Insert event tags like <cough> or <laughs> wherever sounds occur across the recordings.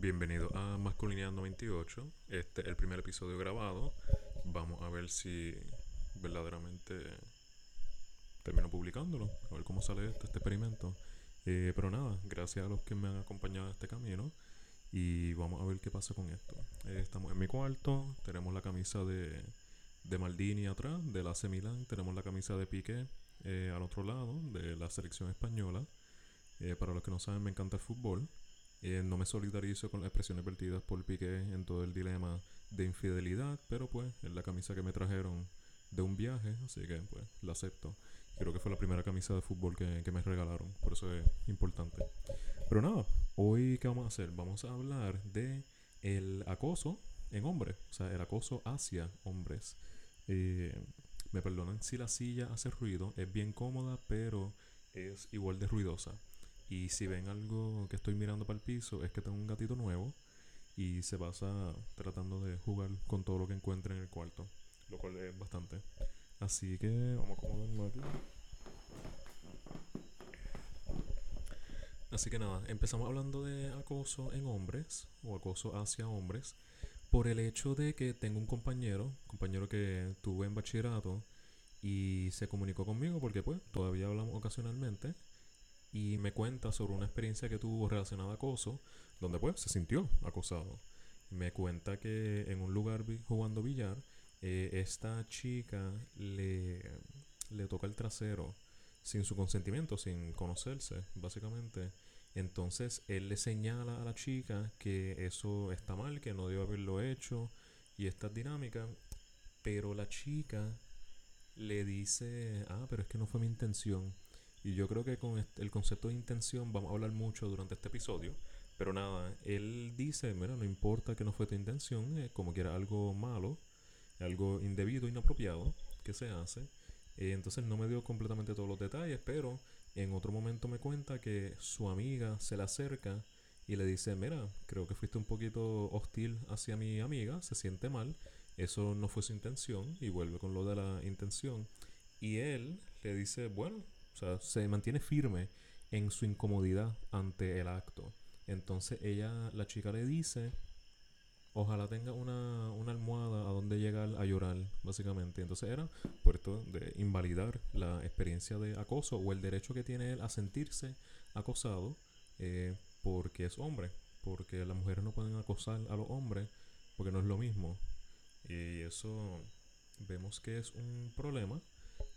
Bienvenido a Masculinidad 98. Este es el primer episodio grabado. Vamos a ver si verdaderamente termino publicándolo. A ver cómo sale esto, este experimento. Eh, pero nada, gracias a los que me han acompañado en este camino. Y vamos a ver qué pasa con esto. Eh, estamos en mi cuarto. Tenemos la camisa de, de Maldini atrás, de la AC Milan. Tenemos la camisa de Piqué eh, al otro lado, de la selección española. para los que no saben, me encanta el fútbol. Eh, no me solidarizo con las expresiones vertidas por Piqué en todo el dilema de infidelidad, pero pues es la camisa que me trajeron de un viaje, así que pues la acepto. Creo que fue la primera camisa de fútbol que, que me regalaron, por eso es importante. Pero nada, hoy ¿qué vamos a hacer? Vamos a hablar de el acoso en hombres, o sea, el acoso hacia hombres. Eh, me perdonan si la silla hace ruido, es bien cómoda, pero es igual de ruidosa. Y si ven algo que estoy mirando para el piso, es que tengo un gatito nuevo y se pasa tratando de jugar con todo lo que encuentre en el cuarto, lo cual es bastante. Así que vamos a acomodarlo aquí. Así que nada, empezamos hablando de acoso en hombres o acoso hacia hombres por el hecho de que tengo un compañero, compañero que tuve en bachillerato y se comunicó conmigo porque pues todavía hablamos ocasionalmente y me cuenta sobre una experiencia que tuvo relacionada a acoso, donde pues se sintió acosado. Me cuenta que en un lugar jugando billar, eh, esta chica le, le toca el trasero sin su consentimiento, sin conocerse, básicamente. Entonces él le señala a la chica que eso está mal, que no debe haberlo hecho y esta dinámica, pero la chica le dice, ah, pero es que no fue mi intención. Y yo creo que con el concepto de intención vamos a hablar mucho durante este episodio. Pero nada, él dice, mira, no importa que no fue tu intención, eh, como que era algo malo, algo indebido, inapropiado que se hace. Eh, entonces no me dio completamente todos los detalles, pero en otro momento me cuenta que su amiga se le acerca y le dice, mira, creo que fuiste un poquito hostil hacia mi amiga, se siente mal, eso no fue su intención y vuelve con lo de la intención. Y él le dice, bueno, o sea, se mantiene firme en su incomodidad ante el acto. Entonces ella, la chica le dice, ojalá tenga una, una almohada a donde llegar a llorar, básicamente. Entonces era puerto de invalidar la experiencia de acoso o el derecho que tiene él a sentirse acosado eh, porque es hombre. Porque las mujeres no pueden acosar a los hombres porque no es lo mismo. Y eso vemos que es un problema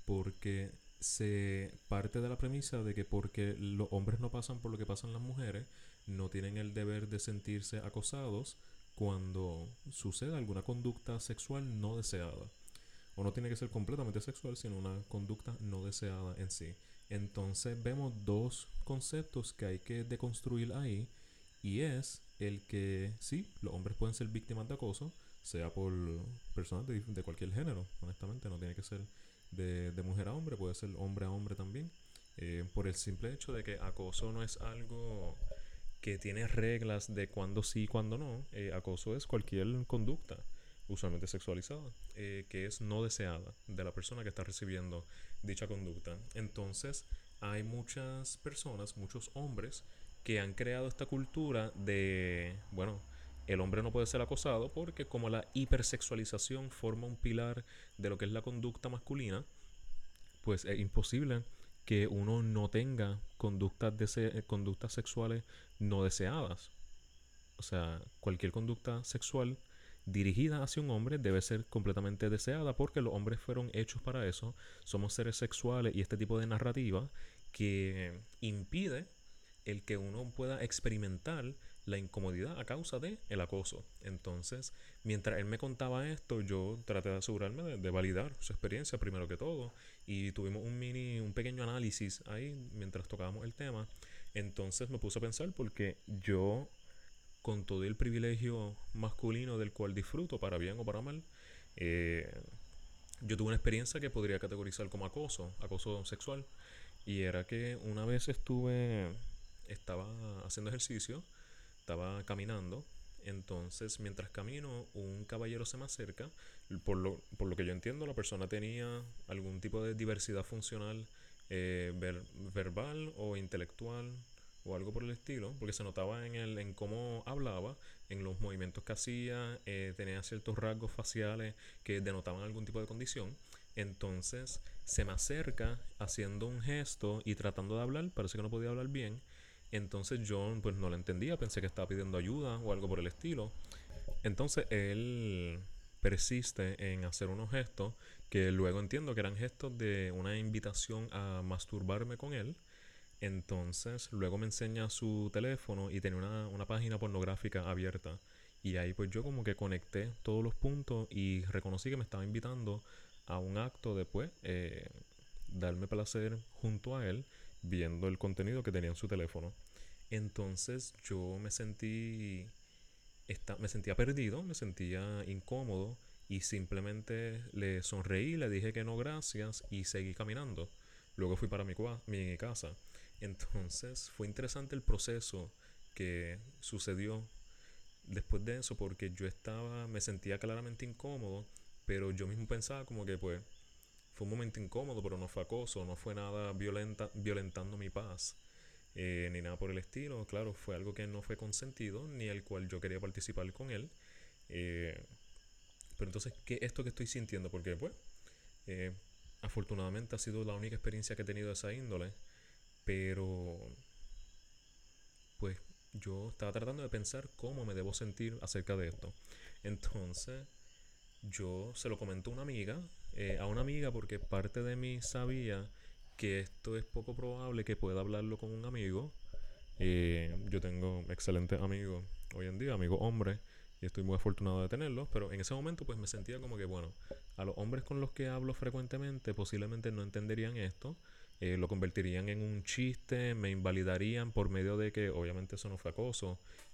porque se parte de la premisa de que porque los hombres no pasan por lo que pasan las mujeres, no tienen el deber de sentirse acosados cuando suceda alguna conducta sexual no deseada. O no tiene que ser completamente sexual, sino una conducta no deseada en sí. Entonces vemos dos conceptos que hay que deconstruir ahí. Y es el que sí, los hombres pueden ser víctimas de acoso, sea por personas de, de cualquier género, honestamente, no tiene que ser de, de mujer a hombre, puede ser hombre a hombre también, eh, por el simple hecho de que acoso no es algo que tiene reglas de cuándo sí y cuándo no. Eh, acoso es cualquier conducta, usualmente sexualizada, eh, que es no deseada de la persona que está recibiendo dicha conducta. Entonces, hay muchas personas, muchos hombres, que han creado esta cultura de, bueno, el hombre no puede ser acosado porque como la hipersexualización forma un pilar de lo que es la conducta masculina, pues es imposible que uno no tenga conductas, conductas sexuales no deseadas. O sea, cualquier conducta sexual dirigida hacia un hombre debe ser completamente deseada porque los hombres fueron hechos para eso. Somos seres sexuales y este tipo de narrativa que impide el que uno pueda experimentar la incomodidad a causa de el acoso. Entonces, mientras él me contaba esto, yo traté de asegurarme de, validar su experiencia primero que todo y tuvimos un mini, un pequeño análisis ahí mientras tocábamos el tema. Entonces me puse a pensar porque yo, con todo el privilegio masculino del cual disfruto, para bien o para mal, eh, yo tuve una experiencia que podría categorizar como acoso, acoso sexual. Y era que una vez estuve, estaba haciendo ejercicio, estaba caminando. Entonces, mientras camino, un caballero se me acerca. Por lo, por lo que yo entiendo, la persona tenía algún tipo de diversidad funcional eh, verbal o intelectual. o algo por el estilo, porque se notaba en, el, en cómo hablaba, en los movimientos que hacía, eh, tenía ciertos rasgos faciales que denotaban algún tipo de condición. Entonces se me acerca haciendo un gesto y tratando de hablar, parece que no podía hablar bien. Entonces yo pues no lo entendía, pensé que estaba pidiendo ayuda o algo por el estilo. Entonces él persiste en hacer unos gestos que luego entiendo que eran gestos de una invitación a masturbarme con él. Entonces luego me enseña su teléfono y tenía una, una página pornográfica abierta. Y ahí pues yo como que conecté todos los puntos y reconocí que me estaba invitando a un acto después, eh, darme placer junto a él, viendo el contenido que tenía en su teléfono. Entonces yo me sentí, me sentía perdido, me sentía incómodo y simplemente le sonreí, le dije que no gracias y seguí caminando. Luego fui para mi, mi casa. Entonces fue interesante el proceso que sucedió después de eso porque yo estaba, me sentía claramente incómodo pero yo mismo pensaba como que pues fue un momento incómodo, pero no fue acoso, no fue nada violenta, violentando mi paz, eh, ni nada por el estilo. Claro, fue algo que no fue consentido, ni el cual yo quería participar con él. Eh, pero entonces, ¿qué es esto que estoy sintiendo? Porque pues, eh, afortunadamente ha sido la única experiencia que he tenido de esa índole, pero pues yo estaba tratando de pensar cómo me debo sentir acerca de esto. Entonces, yo se lo comenté a una amiga, eh, a una amiga porque parte de mí sabía que esto es poco probable que pueda hablarlo con un amigo. Eh, yo tengo excelentes amigos hoy en día, amigos hombres, y estoy muy afortunado de tenerlos, pero en ese momento pues me sentía como que, bueno, a los hombres con los que hablo frecuentemente posiblemente no entenderían esto, eh, lo convertirían en un chiste, me invalidarían por medio de que obviamente eso no fue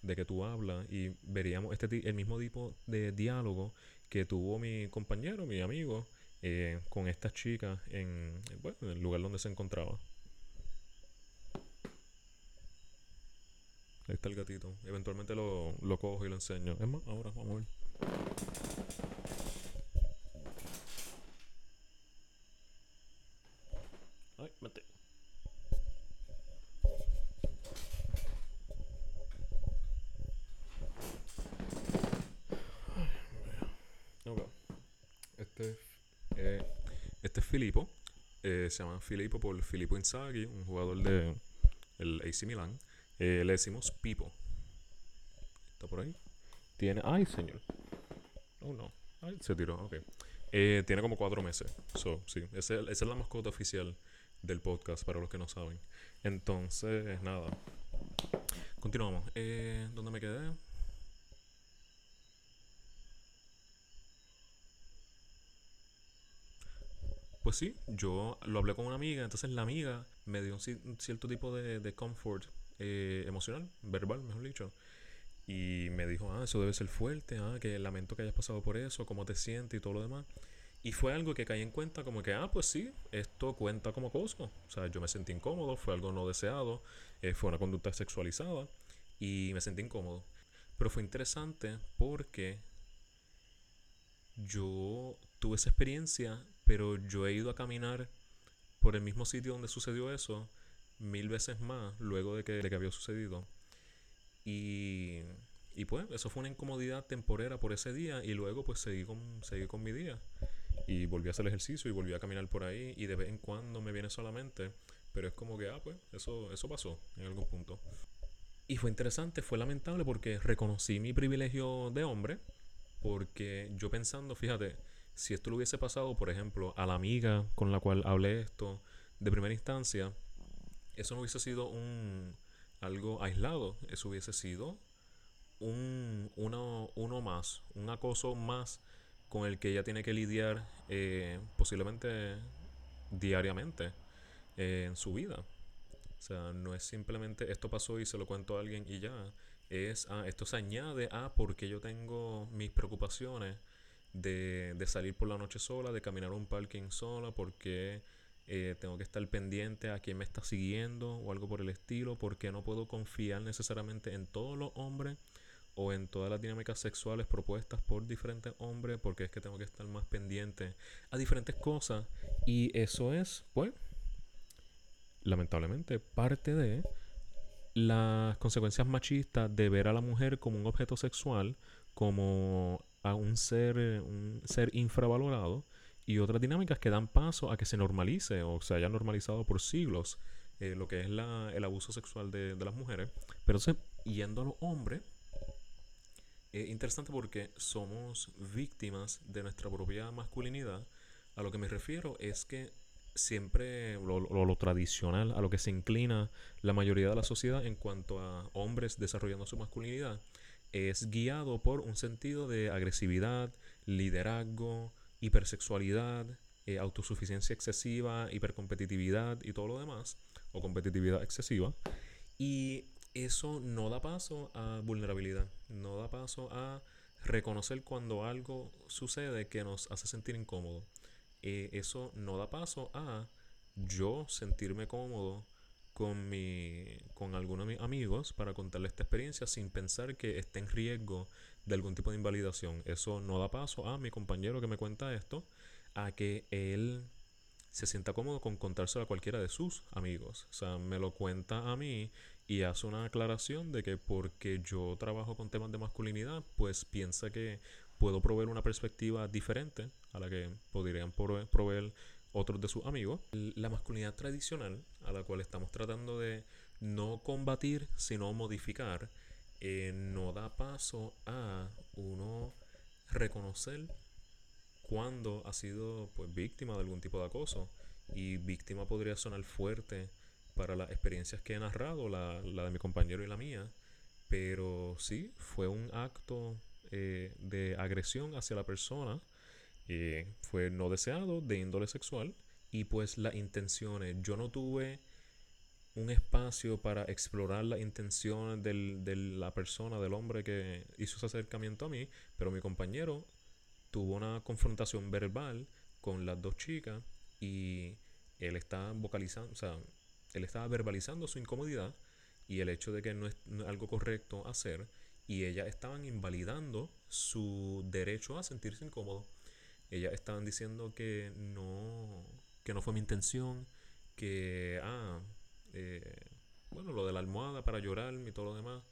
de que tú hablas y veríamos este el mismo tipo de diálogo que tuvo mi compañero, mi amigo, eh, con esta chica en, bueno, en el lugar donde se encontraba. Ahí está el gatito. Eventualmente lo, lo cojo y lo enseño. Es más, ahora vamos a ver. Ay, mate. Este, eh, este es Filippo. Eh, se llama Filippo por Filippo Inzaghi, un jugador de el AC Milan. Eh, le decimos Pipo. ¿Está por ahí? Tiene. ¡Ay, señor! Oh, no. Ay, se tiró. Ok. tiene como cuatro meses. So, sí. esa es la mascota oficial del podcast, para los que no saben. Entonces, nada. Continuamos. ¿Dónde me quedé? Pues sí, yo lo hablé con una amiga, entonces la amiga me dio un, cierto tipo de, comfort eh, emocional, verbal, mejor dicho. Y me dijo, ah, eso debe ser fuerte, ah, que lamento que hayas pasado por eso, cómo te sientes y todo lo demás. Y fue algo que caí en cuenta como que, ah, pues sí, esto cuenta como acoso. O sea, yo me sentí incómodo, fue algo no deseado, eh, fue una conducta sexualizada y me sentí incómodo. Pero fue interesante porque yo tuve esa experiencia pero yo he ido a caminar por el mismo sitio donde sucedió eso mil veces más luego de que, de que había sucedido. Y, y, pues eso fue una incomodidad temporera por ese día y luego pues seguí con, seguí con mi día. Y volví a hacer ejercicio y volví a caminar por ahí y de vez en cuando me viene solamente. Pero es como que, ah, pues eso, eso pasó en algún punto. Y fue interesante, fue lamentable porque reconocí mi privilegio de hombre. Porque yo pensando, fíjate, si esto le hubiese pasado, por ejemplo, a la amiga con la cual hablé esto de primera instancia, eso no hubiese sido un algo aislado, eso hubiese sido un uno, uno más, un acoso más con el que ella tiene que lidiar eh, posiblemente diariamente eh, en su vida. O sea, no es simplemente esto pasó y se lo cuento a alguien y ya. Es, ah, esto se añade a porque yo tengo mis preocupaciones de, de, salir por la noche sola, de caminar un parking sola, porque eh, tengo que estar pendiente a quién me está siguiendo o algo por el estilo, porque no puedo confiar necesariamente en todos los hombres o en todas las dinámicas sexuales propuestas por diferentes hombres, porque es que tengo que estar más pendiente a diferentes cosas. Y eso es, pues, lamentablemente, parte de las consecuencias machistas de ver a la mujer como un objeto sexual, como un ser, un ser infravalorado, y otras dinámicas que dan paso a que se normalice o se haya normalizado por siglos eh, lo que es la, el abuso sexual de, de las mujeres. Pero entonces, yendo a los hombres, es interesante porque somos víctimas de nuestra propia masculinidad. A lo que me refiero es que siempre lo, lo, tradicional, a lo que se inclina la mayoría de la sociedad en cuanto a hombres desarrollando su masculinidad, es guiado por un sentido de agresividad, liderazgo, hipersexualidad, eh, autosuficiencia excesiva, hipercompetitividad y todo lo demás, o competitividad excesiva. Y eso no da paso a vulnerabilidad, no da paso a reconocer cuando algo sucede que nos hace sentir incómodo. Eh, eso no da paso a yo sentirme cómodo con, mi, con alguno de mis amigos para contarle esta experiencia sin pensar que esté en riesgo de algún tipo de invalidación. Eso no da paso a mi compañero que me cuenta esto, a que él se sienta cómodo con contárselo a cualquiera de sus amigos. O sea, me lo cuenta a mí y hace una aclaración de que porque yo trabajo con temas de masculinidad, pues piensa que puedo proveer una perspectiva diferente a la que podrían proveer otros de sus amigos. La masculinidad tradicional, a la cual estamos tratando de no combatir, sino modificar, eh, no da paso a uno reconocer cuando ha sido pues víctima de algún tipo de acoso y víctima podría sonar fuerte para las experiencias que he narrado, la, la de mi compañero y la mía, pero sí, fue un acto eh, de agresión hacia la persona, eh, fue no deseado, de índole sexual, y pues las intenciones, yo no tuve un espacio para explorar las intenciones del, de la persona, del hombre que hizo ese acercamiento a mí, pero mi compañero tuvo una confrontación verbal con las dos chicas y él estaba vocalizando, o sea, él estaba verbalizando su incomodidad y el hecho de que no es, algo correcto hacer y ellas estaban invalidando su derecho a sentirse incómodo. Ellas estaban diciendo que no, que no fue mi intención, que, ah, eh, bueno, lo de la almohada para llorar y todo lo demás,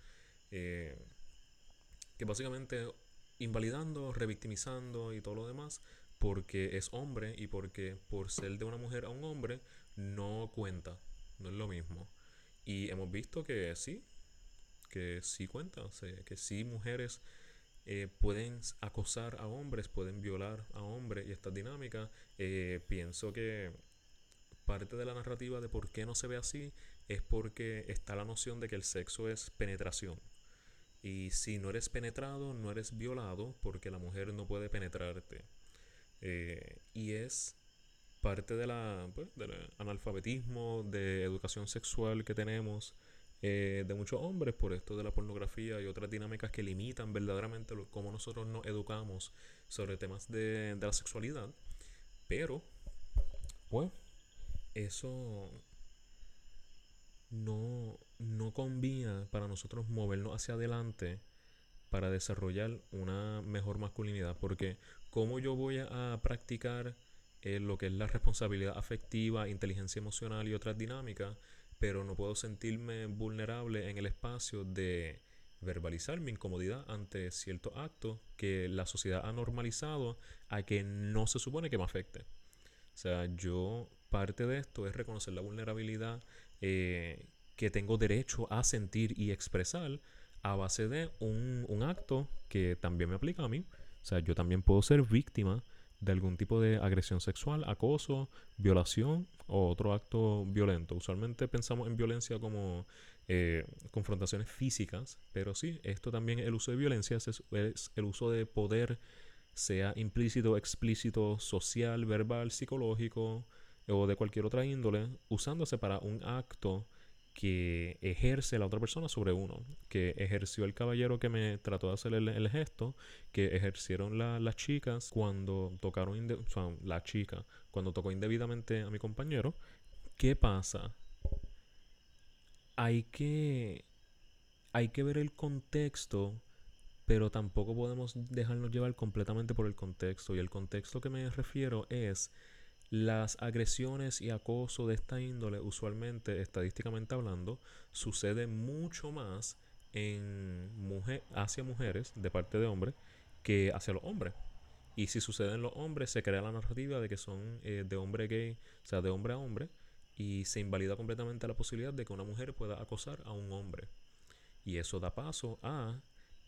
eh, que básicamente invalidando, revictimizando y todo lo demás, porque es hombre y porque por ser de una mujer a un hombre no cuenta, no es lo mismo. Y hemos visto que sí, que sí cuenta, que sí mujeres eh, pueden acosar a hombres, pueden violar a hombres y esta dinámica, pienso que parte de la narrativa de por qué no se ve así es porque está la noción de que el sexo es penetración. Y si no eres penetrado, no eres violado porque la mujer no puede penetrarte. Eh, y es parte de la, pues, del analfabetismo, de educación sexual que tenemos eh, de muchos hombres por esto de la pornografía y otras dinámicas que limitan verdaderamente cómo nosotros nos educamos sobre temas de, de la sexualidad. Pero, pues, eso no, no para nosotros movernos hacia adelante para desarrollar una mejor masculinidad. Porque cómo yo voy a practicar eh, lo que es la responsabilidad afectiva, inteligencia emocional y otras dinámicas, pero no puedo sentirme vulnerable en el espacio de verbalizar mi incomodidad ante ciertos actos que la sociedad ha normalizado a que no se supone que me afecte. O sea, yo parte de esto es reconocer la vulnerabilidad eh, que tengo derecho a sentir y expresar a base de un, un, acto que también me aplica a mí. O sea, yo también puedo ser víctima de algún tipo de agresión sexual, acoso, violación o otro acto violento. Usualmente pensamos en violencia como eh, confrontaciones físicas, pero sí, esto también el uso de violencia, es, es el uso de poder, sea implícito, explícito, social, verbal, psicológico, o de cualquier otra índole, usándose para un acto que ejerce la otra persona sobre uno, que ejerció el caballero que me trató de hacer el, gesto, que ejercieron las chicas cuando tocaron, la chica, cuando tocó indebidamente a mi compañero. ¿Qué pasa? Hay que, hay que ver el contexto, pero tampoco podemos dejarnos llevar completamente por el contexto. Y el contexto que me refiero es Las agresiones y acoso de esta índole, usualmente, estadísticamente hablando, sucede mucho más en mujer, hacia mujeres de parte de hombres que hacia los hombres. Y si sucede en los hombres, se crea la narrativa de que son eh, de hombre gay, o sea, de hombre a hombre, y se invalida completamente la posibilidad de que una mujer pueda acosar a un hombre. Y eso da paso a,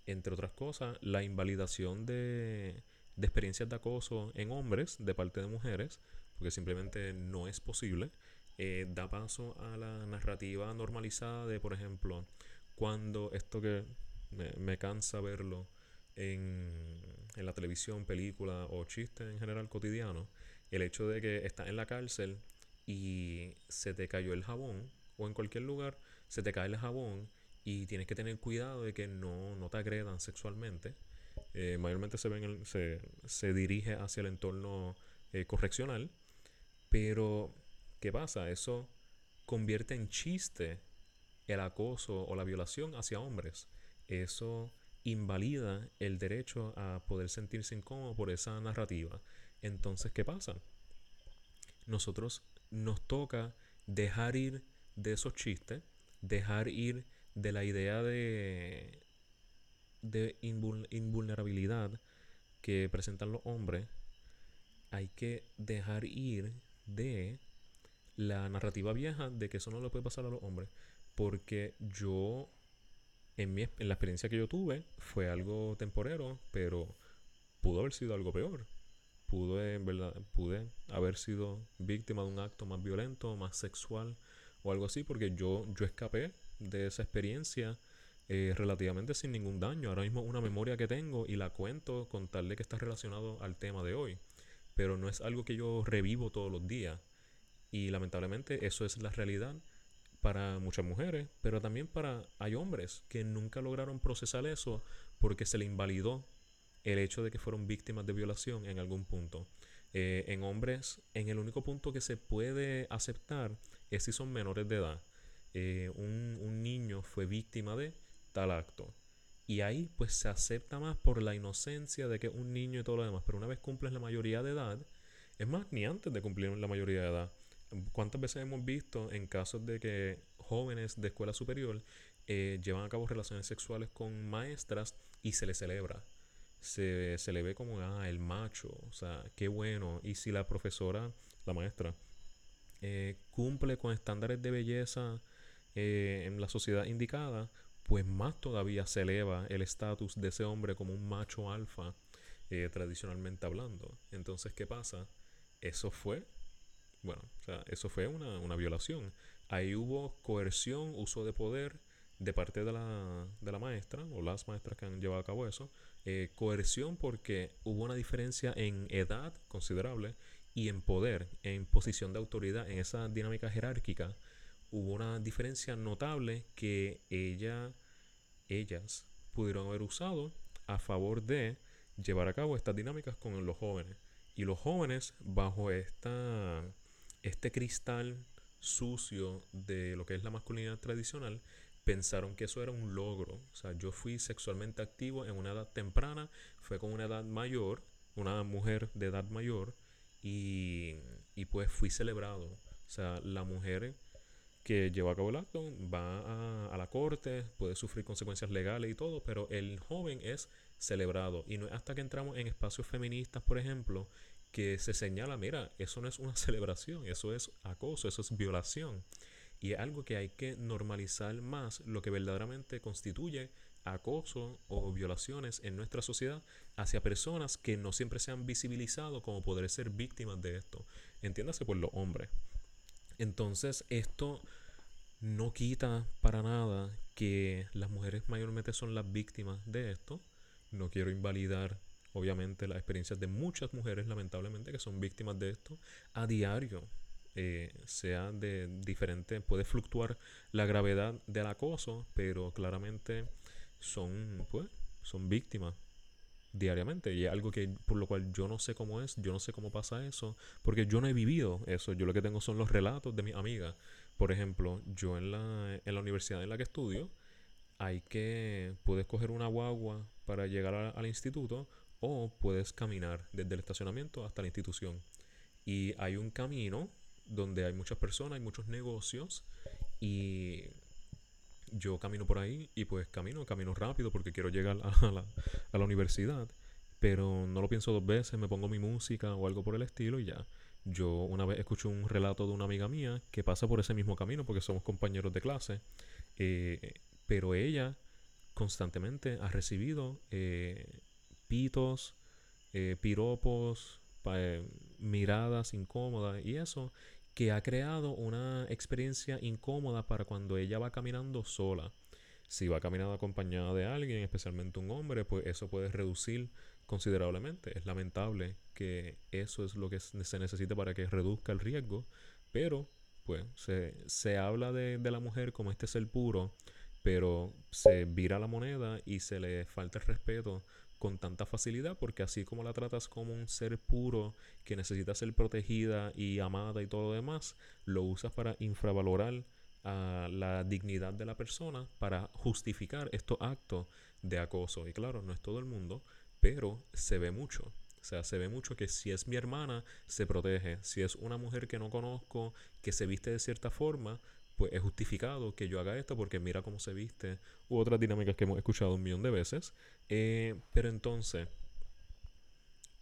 entre otras cosas, la invalidación de, de experiencias de acoso en hombres de parte de mujeres, porque simplemente no es posible. Eh, da paso a la narrativa normalizada de, por ejemplo, cuando esto que me, cansa verlo en, en, la televisión, película o chistes en general cotidiano, el hecho de que estás en la cárcel y se te cayó el jabón, o en cualquier lugar se te cae el jabón y tienes que tener cuidado de que no, no te agredan sexualmente. Eh, mayormente se, se, se, dirige hacia el entorno eh, correccional, pero ¿qué pasa? Eso convierte en chiste el acoso o la violación hacia hombres. Eso invalida el derecho a poder sentirse incómodo por esa narrativa. Entonces, ¿qué pasa? Nosotros nos toca dejar ir de esos chistes, dejar ir de la idea de, de invulnerabilidad que presentan los hombres. Hay que dejar ir de la narrativa vieja de que eso no le puede pasar a los hombres. Porque yo, en, mi, en la experiencia que yo tuve, fue algo temporero, pero pudo haber sido algo peor. Pude, verdad, pude haber sido víctima de un acto más violento, más sexual o algo así, porque yo, yo escapé de esa experiencia eh, relativamente sin ningún daño. Ahora mismo una memoria que tengo y la cuento con tal de que está relacionado al tema de hoy pero no es algo que yo revivo todos los días. Y lamentablemente eso es la realidad para muchas mujeres, pero también para hay hombres que nunca lograron procesar eso porque se le invalidó el hecho de que fueron víctimas de violación en algún punto. Eh, en hombres, en el único punto que se puede aceptar es si son menores de edad. Eh, un, un niño fue víctima de tal acto. Y ahí pues se acepta más por la inocencia de que un niño y todo lo demás. Pero una vez cumples la mayoría de edad, es más, ni antes de cumplir la mayoría de edad. ¿Cuántas veces hemos visto en casos de que jóvenes de escuela superior eh, llevan a cabo relaciones sexuales con maestras y se les celebra? Se, se le ve como, ah, el macho, o sea, qué bueno. Y si la profesora, la maestra, eh, cumple con estándares de belleza eh, en la sociedad indicada, pues más todavía se eleva el estatus de ese hombre como un macho alfa, eh, tradicionalmente hablando. Entonces, ¿qué pasa? Eso fue, bueno, o sea, eso fue una, una violación. Ahí hubo coerción, uso de poder de parte de la, de la maestra o las maestras que han llevado a cabo eso. Eh, coerción porque hubo una diferencia en edad considerable y en poder, en posición de autoridad, en esa dinámica jerárquica hubo una diferencia notable que ella, ellas pudieron haber usado a favor de llevar a cabo estas dinámicas con los jóvenes. Y los jóvenes, bajo esta, este cristal sucio de lo que es la masculinidad tradicional, pensaron que eso era un logro. O sea, yo fui sexualmente activo en una edad temprana, fue con una edad mayor, una mujer de edad mayor, y, y pues fui celebrado. O sea, la mujer que lleva a cabo el acto va a, la corte, puede sufrir consecuencias legales y todo, pero el joven es celebrado. Y no es hasta que entramos en espacios feministas, por ejemplo, que se señala, mira, eso no es una <laughs> celebración, eso es acoso, eso es violación. Y es algo que hay que normalizar más lo que verdaderamente constituye acoso o violaciones en nuestra sociedad hacia personas que no siempre se han visibilizado como poder ser víctimas de esto. Entiéndase por los hombres. Entonces, esto no quita para nada que las mujeres mayormente son las víctimas de esto. No quiero invalidar, obviamente, las experiencias de muchas mujeres, lamentablemente, que son víctimas de esto a diario. Eh, sea de diferente, puede fluctuar la gravedad del acoso, pero claramente son, pues, son víctimas diariamente y es algo que por lo cual yo no sé cómo es, yo no sé cómo pasa eso, porque yo no he vivido eso, yo lo que tengo son los relatos de mis amigas. Por ejemplo, yo en la, en la universidad en la que estudio, hay que, puedes coger una guagua para llegar al instituto o puedes caminar desde el estacionamiento hasta la institución. y hay un camino donde hay muchas personas, hay muchos negocios y yo camino por ahí y pues camino, camino rápido porque quiero llegar a la, universidad, pero no lo pienso dos veces, me pongo mi música o algo por el estilo y ya. Yo una vez escuché un relato de una amiga mía que pasa por ese mismo camino porque somos compañeros de clase, eh, pero ella constantemente ha recibido eh, pitos, eh, piropos, miradas incómodas y eso que ha creado una experiencia incómoda para cuando ella va caminando sola. Si va caminando acompañada de alguien, especialmente un hombre, pues eso puede reducir considerablemente. Es lamentable que eso es lo que se necesita para que reduzca el riesgo, pero pues se, se habla de, de, la mujer como este ser puro, pero se vira la moneda y se le falta el respeto con tanta facilidad porque así como la tratas como un ser puro que necesita ser protegida y amada y todo lo demás, lo usas para infravalorar a la dignidad de la persona para justificar estos actos de acoso. Y claro, no es todo el mundo, pero se ve mucho. O sea, se ve mucho que si es mi hermana, se protege. Si es una mujer que no conozco, que se viste de cierta forma, pues es justificado que yo haga esto porque mira cómo se viste. U otras dinámicas que hemos escuchado un millón de veces. Eh, pero entonces,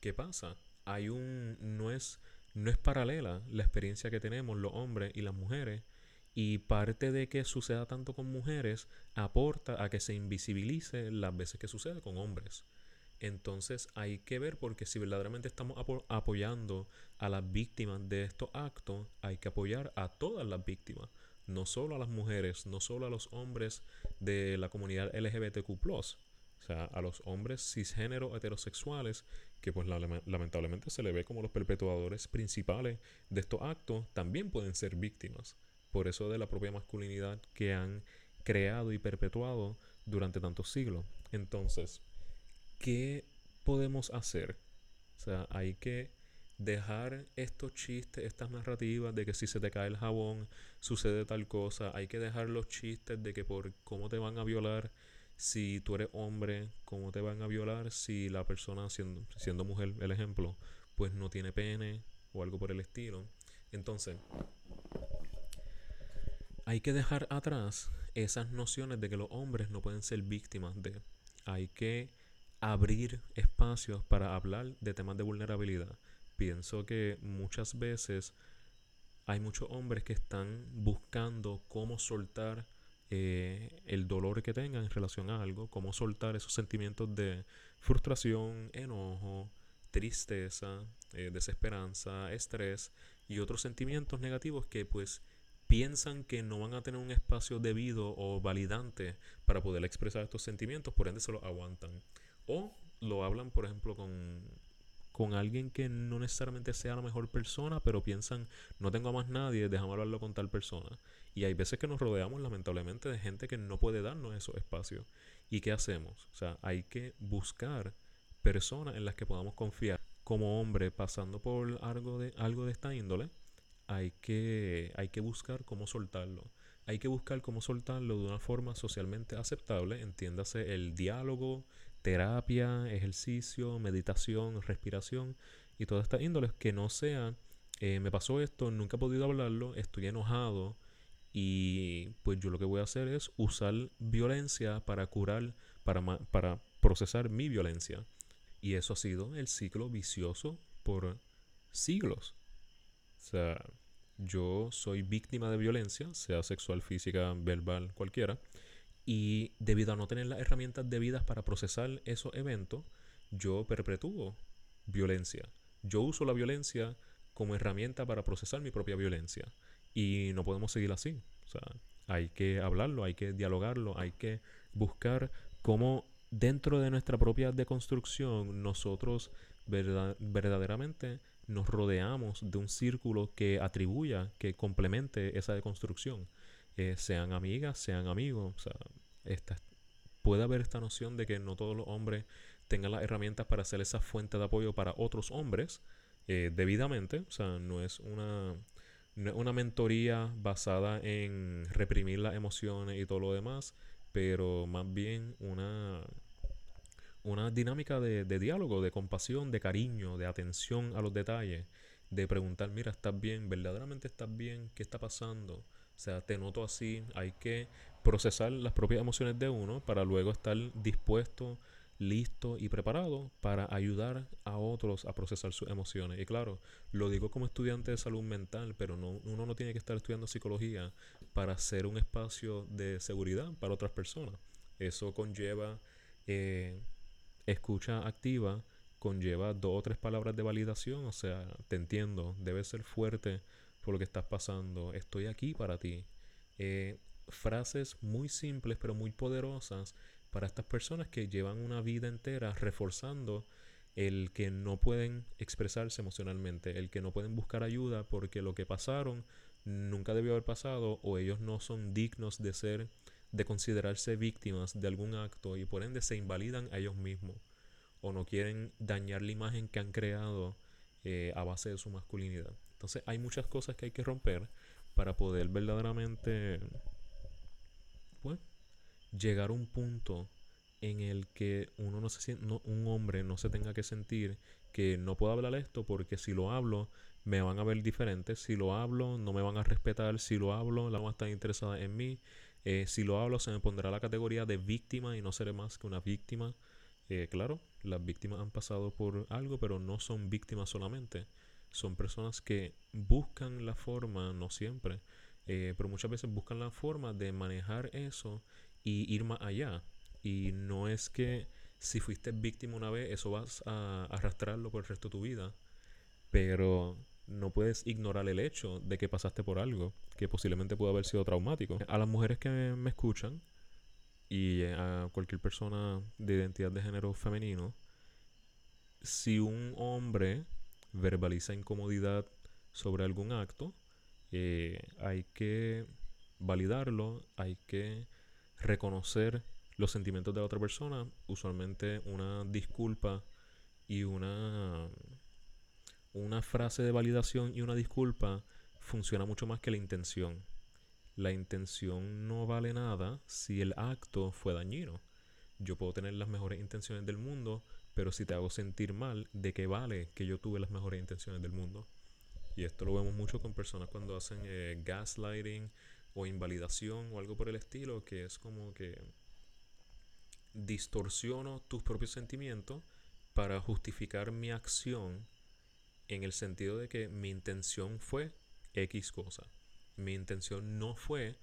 ¿qué pasa? Hay un. No es, no es paralela la experiencia que tenemos los hombres y las mujeres. Y parte de que suceda tanto con mujeres aporta a que se invisibilice las veces que sucede con hombres. Entonces hay que ver porque si verdaderamente estamos apoyando a las víctimas de estos actos, hay que apoyar a todas las víctimas, no solo a las mujeres, no solo a los hombres de la comunidad LGBTQ+, o sea, a los hombres cisgénero heterosexuales que pues lamentablemente se le ve como los perpetuadores principales de estos actos, también pueden ser víctimas. Por eso de la propia masculinidad que han creado y perpetuado durante tantos siglos. Entonces, ¿qué podemos hacer? O sea, hay que dejar estos chistes, estas narrativas de que si se te cae el jabón sucede tal cosa. Hay que dejar los chistes de que por cómo te van a violar si tú eres hombre, cómo te van a violar si la persona siendo, siendo mujer, el ejemplo, pues no tiene pene o algo por el estilo. Entonces, hay que dejar atrás esas nociones de que los hombres no pueden ser víctimas de. Hay que abrir espacios para hablar de temas de vulnerabilidad. Pienso que muchas veces hay muchos hombres que están buscando cómo soltar eh, el dolor que tengan en relación a algo, cómo soltar esos sentimientos de frustración, enojo, tristeza, eh, desesperanza, estrés y otros sentimientos negativos que pues piensan que no van a tener un espacio debido o validante para poder expresar estos sentimientos, por ende se los aguantan. O lo hablan, por ejemplo, con, con alguien que no necesariamente sea la mejor persona, pero piensan, no tengo a más nadie, déjame hablarlo con tal persona. Y hay veces que nos rodeamos, lamentablemente, de gente que no puede darnos esos espacios. ¿Y qué hacemos? O sea, hay que buscar personas en las que podamos confiar. Como hombre, pasando por algo de, algo de esta índole, hay que, hay que buscar cómo soltarlo. Hay que buscar cómo soltarlo de una forma socialmente aceptable, entiéndase el diálogo, terapia, ejercicio, meditación, respiración y todas estas índoles que no sean, eh, me pasó esto, nunca he podido hablarlo, estoy enojado y pues yo lo que voy a hacer es usar violencia para curar, para, para procesar mi violencia. Y eso ha sido el ciclo vicioso por siglos. O sea, yo soy víctima de violencia, sea sexual, física, verbal, cualquiera. Y debido a no tener las herramientas debidas para procesar esos eventos, yo perpetúo violencia. Yo uso la violencia como herramienta para procesar mi propia violencia. Y no podemos seguir así. O sea, hay que hablarlo, hay que dialogarlo, hay que buscar cómo dentro de nuestra propia deconstrucción nosotros verdaderamente nos rodeamos de un círculo que atribuya, que complemente esa deconstrucción. Eh, sean amigas, sean amigos. O sea, esta, puede haber esta noción de que no todos los hombres tengan las herramientas para hacer esa fuente de apoyo para otros hombres eh, debidamente. O sea, no es una, una mentoría basada en reprimir las emociones y todo lo demás, pero más bien una, una dinámica de, de diálogo, de compasión, de cariño, de atención a los detalles de preguntar, mira, ¿estás bien? ¿Verdaderamente estás bien? ¿Qué está pasando? O sea, te noto así. Hay que procesar las propias emociones de uno para luego estar dispuesto, listo y preparado para ayudar a otros a procesar sus emociones. Y claro, lo digo como estudiante de salud mental, pero no, uno no tiene que estar estudiando psicología para ser un espacio de seguridad para otras personas. Eso conlleva eh, escucha activa, conlleva dos o tres palabras de validación, o sea, te entiendo, debes ser fuerte por lo que estás pasando, estoy aquí para ti. Eh, frases muy simples pero muy poderosas para estas personas que llevan una vida entera reforzando el que no pueden expresarse emocionalmente, el que no pueden buscar ayuda porque lo que pasaron nunca debió haber pasado o ellos no son dignos de ser, de considerarse víctimas de algún acto y por ende se invalidan a ellos mismos o no quieren dañar la imagen que han creado eh, a base de su masculinidad. Entonces hay muchas cosas que hay que romper para poder verdaderamente pues, llegar a un punto en el que uno no se un hombre no se tenga que sentir que no puedo hablar esto porque si lo hablo me van a ver diferente, si lo hablo no me van a respetar, si lo hablo la van a estar interesada en mí, eh, si lo hablo se me pondrá la categoría de víctima y no seré más que una víctima. Eh, claro, las víctimas han pasado por algo, pero no son víctimas solamente. Son personas que buscan la forma, no siempre, eh, pero muchas veces buscan la forma de manejar eso y ir más allá. Y no es que si fuiste víctima una vez, eso vas a arrastrarlo por el resto de tu vida. Pero no puedes ignorar el hecho de que pasaste por algo que posiblemente pudo haber sido traumático. A las mujeres que me escuchan y a cualquier persona de identidad de género femenino, si un hombre verbaliza incomodidad sobre algún acto, eh, hay que validarlo, hay que reconocer los sentimientos de la otra persona, usualmente una disculpa y una, una frase de validación y una disculpa funciona mucho más que la intención. La intención no vale nada si el acto fue dañino. Yo puedo tener las mejores intenciones del mundo, pero si te hago sentir mal, ¿de qué vale que yo tuve las mejores intenciones del mundo? Y esto lo vemos mucho con personas cuando hacen eh, gaslighting o invalidación o algo por el estilo, que es como que distorsiono tus propios sentimientos para justificar mi acción en el sentido de que mi intención fue X cosa. Mi intención no fue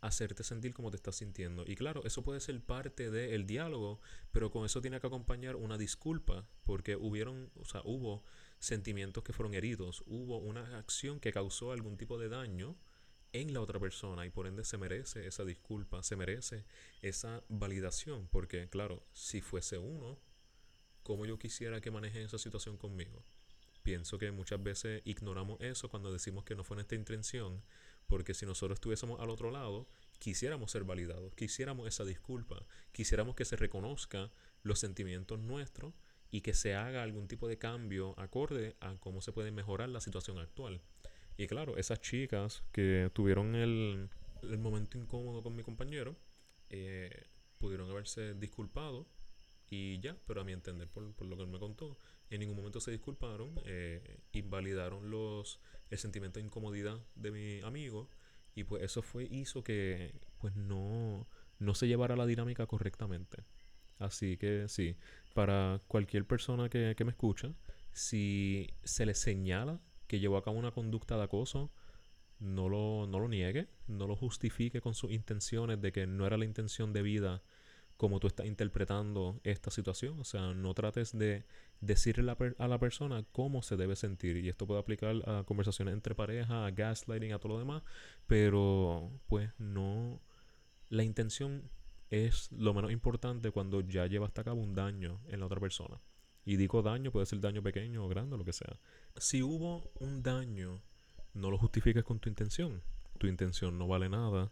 hacerte sentir como te estás sintiendo. Y claro, eso puede ser parte del diálogo, pero con eso tiene que acompañar una disculpa, porque hubieron, o sea, hubo sentimientos que fueron heridos, hubo una acción que causó algún tipo de daño en la otra persona y por ende se merece esa disculpa, se merece esa validación, porque claro, si fuese uno, como yo quisiera que maneje esa situación conmigo? Pienso que muchas veces ignoramos eso cuando decimos que no fue nuestra intención, porque si nosotros estuviésemos al otro lado, quisiéramos ser validados, quisiéramos esa disculpa, quisiéramos que se reconozca los sentimientos nuestros y que se haga algún tipo de cambio acorde a cómo se puede mejorar la situación actual. Y claro, esas chicas que tuvieron el, momento incómodo con mi compañero, eh, pudieron haberse disculpado y ya, pero a mi entender, por, lo que él me contó, en ningún momento se disculparon, eh, invalidaron los, el sentimiento de incomodidad de mi amigo y pues eso fue hizo que pues no, no se llevara la dinámica correctamente. Así que sí, para cualquier persona que, que me escucha, si se le señala que llevó a cabo una conducta de acoso, no lo, no lo niegue, no lo justifique con sus intenciones de que no era la intención de vida como tú estás interpretando esta situación. O sea, no trates de decirle a la persona cómo se debe sentir. Y esto puede aplicar a conversaciones entre parejas, a gaslighting, a todo lo demás. Pero, pues, no. La intención es lo menos importante cuando ya llevaste a cabo un daño en la otra persona. Y digo daño, puede ser daño pequeño o grande, lo que sea. Si hubo un daño, no lo justifiques con tu intención. Tu intención no vale nada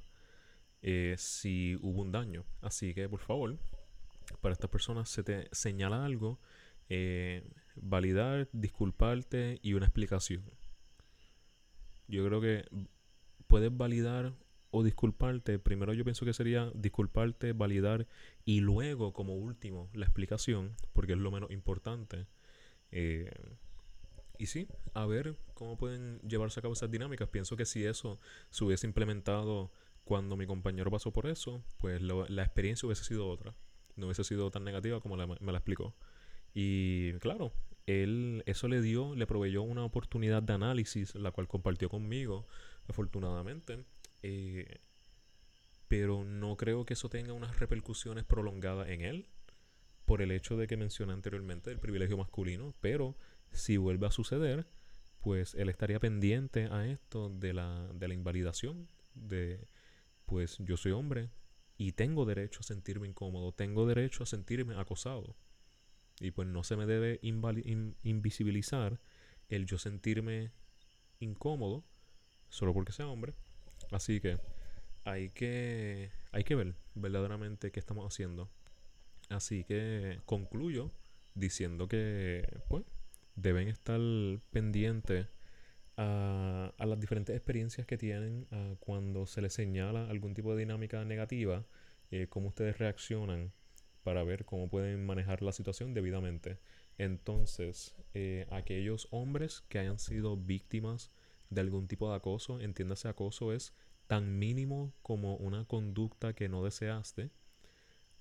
eh, si hubo un daño. Así que, por favor, para estas personas se te señala algo, eh, validar, disculparte y una explicación. Yo creo que puedes validar o disculparte. Primero yo pienso que sería disculparte, validar y luego como último la explicación, porque es lo menos importante. Eh, y sí, a ver cómo pueden llevarse a cabo esas dinámicas. Pienso que si eso se hubiese implementado cuando mi compañero pasó por eso, pues la experiencia hubiese sido otra. No hubiese sido tan negativa como me la explicó. Y claro, él eso le dio, le proveyó una oportunidad de análisis, la cual compartió conmigo, afortunadamente. Eh, pero no creo que eso tenga unas repercusiones prolongadas en él, por el hecho de que mencioné anteriormente el privilegio masculino, pero si vuelve a suceder, pues él estaría pendiente a esto de la, de la invalidación, de pues yo soy hombre y tengo derecho a sentirme incómodo, tengo derecho a sentirme acosado. Y pues no se me debe invisibilizar el yo sentirme incómodo solo porque sea hombre. Así que hay que, hay que ver verdaderamente qué estamos haciendo. Así que concluyo diciendo que pues deben estar pendientes a, las diferentes experiencias que tienen cuando se les señala algún tipo de dinámica negativa, eh, cómo ustedes reaccionan para ver cómo pueden manejar la situación debidamente. Entonces, eh, aquellos hombres que hayan sido víctimas de algún tipo de acoso, entiéndase acoso es tan mínimo como una conducta que no deseaste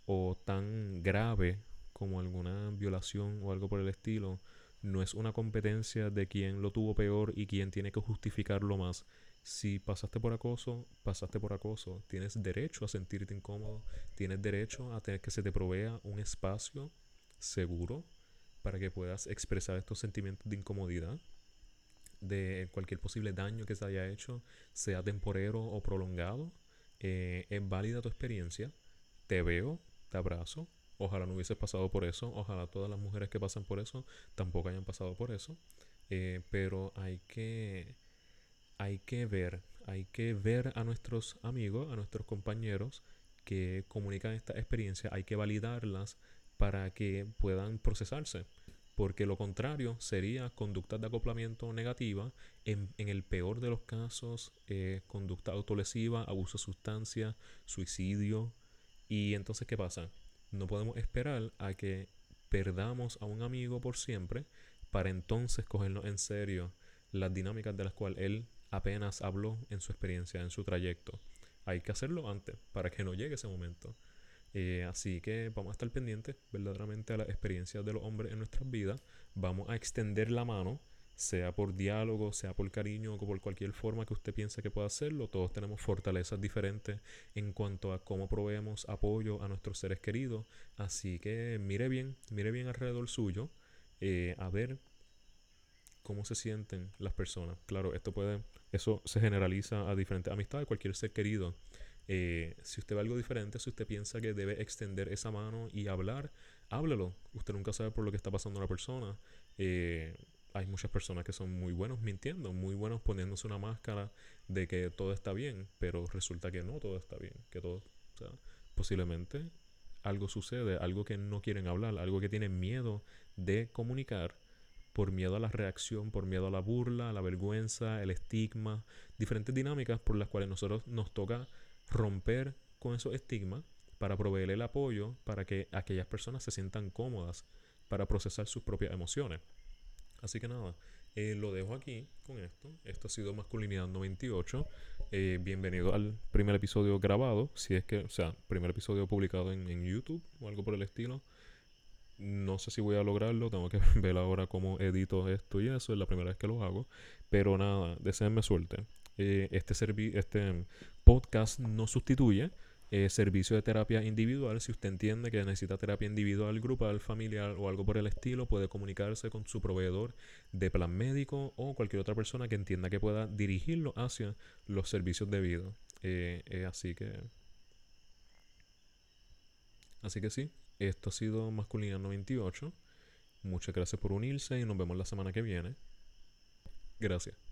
o tan grave como alguna violación o algo por el estilo, no es una competencia de quien lo tuvo peor y quien tiene que justificarlo más, si pasaste por acoso, pasaste por acoso. Tienes derecho a sentirte incómodo. Tienes derecho a tener que se te provea un espacio seguro para que puedas expresar estos sentimientos de incomodidad, de cualquier posible daño que se haya hecho, sea temporero o prolongado. Eh, es válida tu experiencia. Te veo, te abrazo. Ojalá no hubieses pasado por eso. Ojalá todas las mujeres que pasan por eso tampoco hayan pasado por eso. Eh, pero hay que hay que ver, hay que ver a nuestros amigos, a nuestros compañeros que comunican esta experiencia, hay que validarlas para que puedan procesarse. Porque lo contrario sería conductas de acoplamiento negativa, en, el peor de los casos, eh, conducta autolesiva, abuso de sustancia, suicidio. Y entonces, ¿qué pasa? No podemos esperar a que perdamos a un amigo por siempre para entonces cogernos en serio las dinámicas de las cuales él apenas habló en su experiencia, en su trayecto. Hay que hacerlo antes para que no llegue ese momento. Eh, así que vamos a estar pendientes verdaderamente a las experiencias de los hombres en nuestras vidas. Vamos a extender la mano, sea por diálogo, sea por cariño o por cualquier forma que usted piense que pueda hacerlo. Todos tenemos fortalezas diferentes en cuanto a cómo proveemos apoyo a nuestros seres queridos. Así que mire bien, mire bien alrededor suyo, eh, a ver cómo se sienten las personas. Claro, esto puede eso se generaliza a diferentes amistades, cualquier ser querido. Eh, si usted ve algo diferente, si usted piensa que debe extender esa mano y hablar, háblelo. Usted nunca sabe por lo que está pasando una persona. Eh, hay muchas personas que son muy buenos mintiendo, muy buenos poniéndose una máscara de que todo está bien, pero resulta que no todo está bien, que todo, o sea, posiblemente algo sucede, algo que no quieren hablar, algo que tienen miedo de comunicar por miedo a la reacción, por miedo a la burla, a la vergüenza, el estigma, diferentes dinámicas por las cuales nosotros nos toca romper con esos estigmas para proveer el apoyo para que aquellas personas se sientan cómodas para procesar sus propias emociones. Así que nada, eh, lo dejo aquí con esto. Esto ha sido Masculinidad 98. Eh, bienvenido al primer episodio grabado, si es que, o sea, primer episodio publicado en, YouTube o algo por el estilo. No sé si voy a lograrlo, tengo que <laughs> ver ahora cómo edito esto y eso, es la primera vez que lo hago. Pero nada, deseenme suerte. Eh, este, este podcast no sustituye eh, servicio de terapia individual. Si usted entiende que necesita terapia individual, grupal, familiar o algo por el estilo, puede comunicarse con su proveedor de plan médico o cualquier otra persona que entienda que pueda dirigirlo hacia los servicios debidos. Eh, así que... Así que sí, esto ha sido Masculina 98. Muchas gracias por unirse y nos vemos la semana que viene. Gracias.